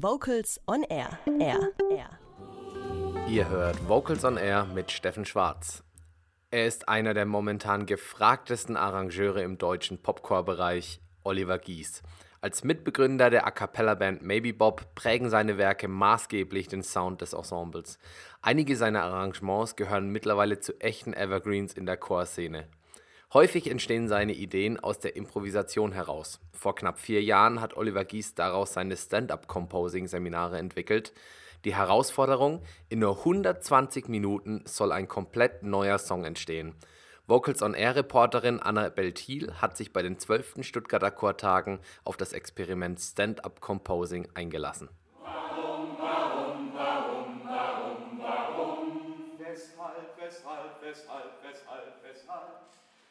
Vocals on Air. Air. Air. Ihr hört Vocals on Air mit Steffen Schwarz. Er ist einer der momentan gefragtesten Arrangeure im deutschen Popcore-Bereich, Oliver Gies. Als Mitbegründer der A Cappella-Band Maybe Bob prägen seine Werke maßgeblich den Sound des Ensembles. Einige seiner Arrangements gehören mittlerweile zu echten Evergreens in der Chorszene. Häufig entstehen seine Ideen aus der Improvisation heraus. Vor knapp vier Jahren hat Oliver Gies daraus seine Stand-up-Composing-Seminare entwickelt. Die Herausforderung: In nur 120 Minuten soll ein komplett neuer Song entstehen. Vocals on Air Reporterin Annabel Thiel hat sich bei den 12. Stuttgarter Chortagen auf das Experiment Stand-up Composing eingelassen. Warum, warum, warum, warum, warum? Weshalb, weshalb, weshalb, weshalb, weshalb?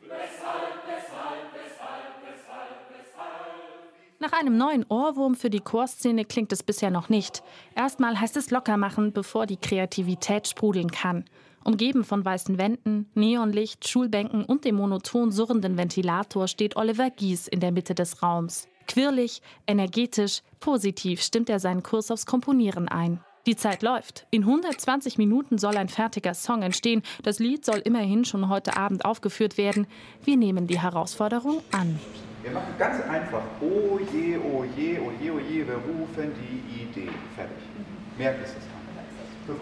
Weshalb, weshalb, weshalb, weshalb, weshalb? Nach einem neuen Ohrwurm für die Chorszene klingt es bisher noch nicht. Erstmal heißt es locker machen, bevor die Kreativität sprudeln kann. Umgeben von weißen Wänden, Neonlicht, Schulbänken und dem monoton surrenden Ventilator steht Oliver Gies in der Mitte des Raums. Quirlig, energetisch, positiv stimmt er seinen Kurs aufs Komponieren ein. Die Zeit läuft. In 120 Minuten soll ein fertiger Song entstehen. Das Lied soll immerhin schon heute Abend aufgeführt werden. Wir nehmen die Herausforderung an. Wir machen ganz einfach. Oh je, oh je, oh je, oh je, wir rufen die Idee. Fertig. Mehr ist es nicht. Fünf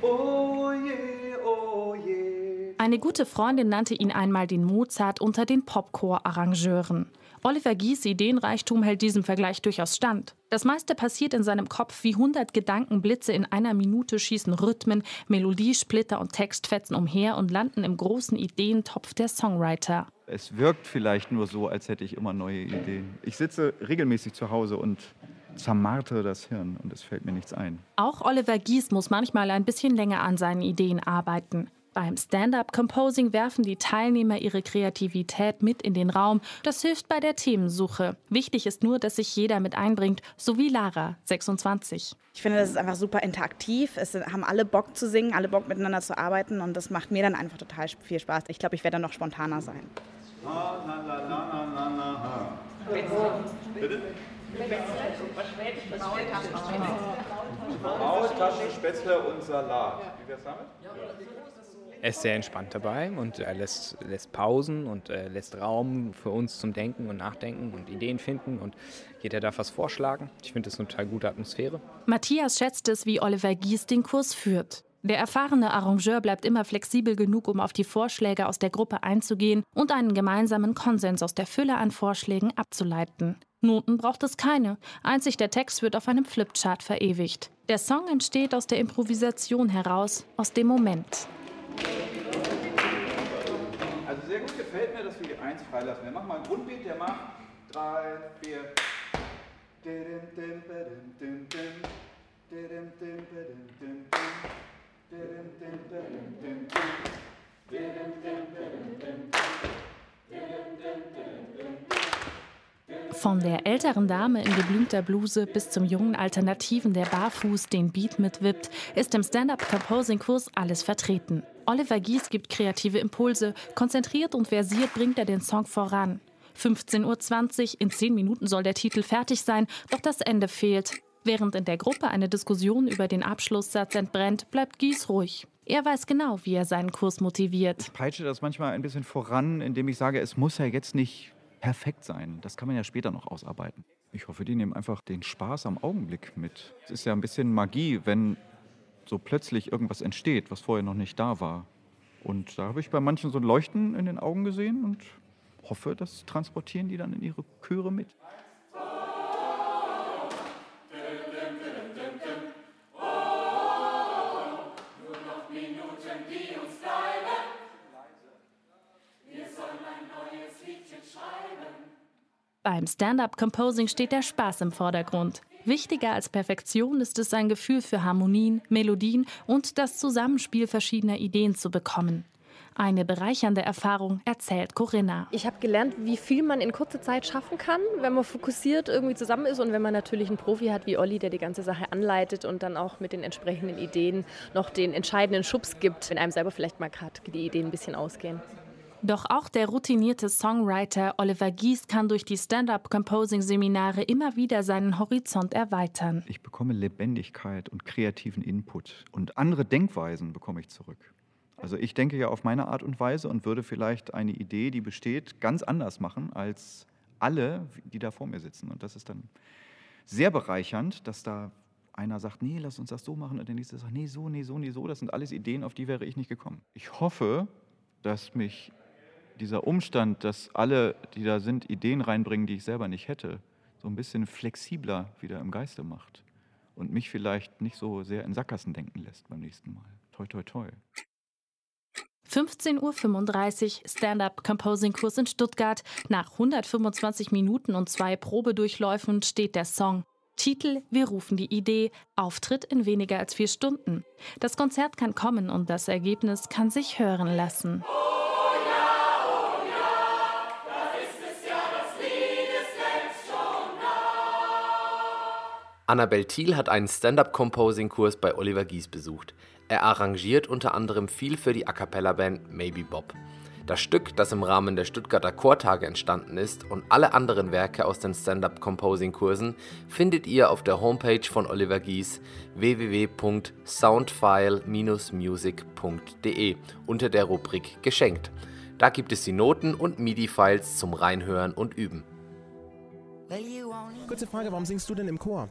Oh je, oh je. Eine gute Freundin nannte ihn einmal den Mozart unter den Popcore-Arrangeuren. Oliver Gies Ideenreichtum hält diesem Vergleich durchaus stand. Das meiste passiert in seinem Kopf wie 100 Gedankenblitze in einer Minute schießen Rhythmen, Melodiesplitter und Textfetzen umher und landen im großen Ideentopf der Songwriter. Es wirkt vielleicht nur so, als hätte ich immer neue Ideen. Ich sitze regelmäßig zu Hause und zermartere das Hirn und es fällt mir nichts ein. Auch Oliver Gies muss manchmal ein bisschen länger an seinen Ideen arbeiten. Beim Stand-up-Composing werfen die Teilnehmer ihre Kreativität mit in den Raum. Das hilft bei der Themensuche. Wichtig ist nur, dass sich jeder mit einbringt, so wie Lara, 26. Ich finde, das ist einfach super interaktiv. Es haben alle Bock zu singen, alle Bock miteinander zu arbeiten und das macht mir dann einfach total viel Spaß. Ich glaube, ich werde dann noch spontaner sein. Bitte? Maultaschen, Spätzle und Salat. Wie wär's damit? Er ist sehr entspannt dabei und er lässt, lässt Pausen und äh, lässt Raum für uns zum Denken und Nachdenken und Ideen finden und jeder darf was vorschlagen. Ich finde das eine total gute Atmosphäre. Matthias schätzt es, wie Oliver Gies den Kurs führt. Der erfahrene Arrangeur bleibt immer flexibel genug, um auf die Vorschläge aus der Gruppe einzugehen und einen gemeinsamen Konsens aus der Fülle an Vorschlägen abzuleiten. Noten braucht es keine, einzig der Text wird auf einem Flipchart verewigt. Der Song entsteht aus der Improvisation heraus, aus dem Moment. Gefällt mir, dass wir die 1 freilassen. Wir machen mal einen Grundbeat, der macht 3, 4. Von der älteren Dame in geblümter Bluse bis zum jungen Alternativen, der barfuß den Beat mitwippt, ist im Stand-up-Composing-Kurs alles vertreten. Oliver Gies gibt kreative Impulse, konzentriert und versiert bringt er den Song voran. 15.20 Uhr, in 10 Minuten soll der Titel fertig sein, doch das Ende fehlt. Während in der Gruppe eine Diskussion über den Abschlusssatz entbrennt, bleibt Gies ruhig. Er weiß genau, wie er seinen Kurs motiviert. Ich peitsche das manchmal ein bisschen voran, indem ich sage, es muss ja jetzt nicht perfekt sein. Das kann man ja später noch ausarbeiten. Ich hoffe, die nehmen einfach den Spaß am Augenblick mit. Es ist ja ein bisschen Magie, wenn so plötzlich irgendwas entsteht, was vorher noch nicht da war. Und da habe ich bei manchen so ein Leuchten in den Augen gesehen und hoffe, das transportieren die dann in ihre Chöre mit. Beim Stand-up-Composing steht der Spaß im Vordergrund. Wichtiger als Perfektion ist es, ein Gefühl für Harmonien, Melodien und das Zusammenspiel verschiedener Ideen zu bekommen. Eine bereichernde Erfahrung, erzählt Corinna. Ich habe gelernt, wie viel man in kurzer Zeit schaffen kann, wenn man fokussiert irgendwie zusammen ist und wenn man natürlich einen Profi hat wie Olli, der die ganze Sache anleitet und dann auch mit den entsprechenden Ideen noch den entscheidenden Schubs gibt, wenn einem selber vielleicht mal gerade die Ideen ein bisschen ausgehen. Doch auch der routinierte Songwriter Oliver Gies kann durch die Stand-up-Composing-Seminare immer wieder seinen Horizont erweitern. Ich bekomme Lebendigkeit und kreativen Input und andere Denkweisen bekomme ich zurück. Also ich denke ja auf meine Art und Weise und würde vielleicht eine Idee, die besteht, ganz anders machen als alle, die da vor mir sitzen. Und das ist dann sehr bereichernd, dass da einer sagt, nee, lass uns das so machen und der nächste sagt, nee, so, nee, so, nee, so. Das sind alles Ideen, auf die wäre ich nicht gekommen. Ich hoffe, dass mich dieser Umstand, dass alle, die da sind, Ideen reinbringen, die ich selber nicht hätte, so ein bisschen flexibler wieder im Geiste macht und mich vielleicht nicht so sehr in Sackgassen denken lässt beim nächsten Mal. Toi, toi, toi. 15.35 Uhr Stand-up-Composing-Kurs in Stuttgart. Nach 125 Minuten und zwei Probedurchläufen steht der Song. Titel Wir rufen die Idee, Auftritt in weniger als vier Stunden. Das Konzert kann kommen und das Ergebnis kann sich hören lassen. Annabel Thiel hat einen Stand-up-Composing-Kurs bei Oliver Gies besucht. Er arrangiert unter anderem viel für die A cappella-Band Maybe Bob. Das Stück, das im Rahmen der Stuttgarter Chortage entstanden ist und alle anderen Werke aus den Stand-up-Composing-Kursen findet ihr auf der Homepage von Oliver Gies www.soundfile-music.de unter der Rubrik Geschenkt. Da gibt es die Noten und MIDI-Files zum Reinhören und Üben. Kurze Frage, warum singst du denn im Chor?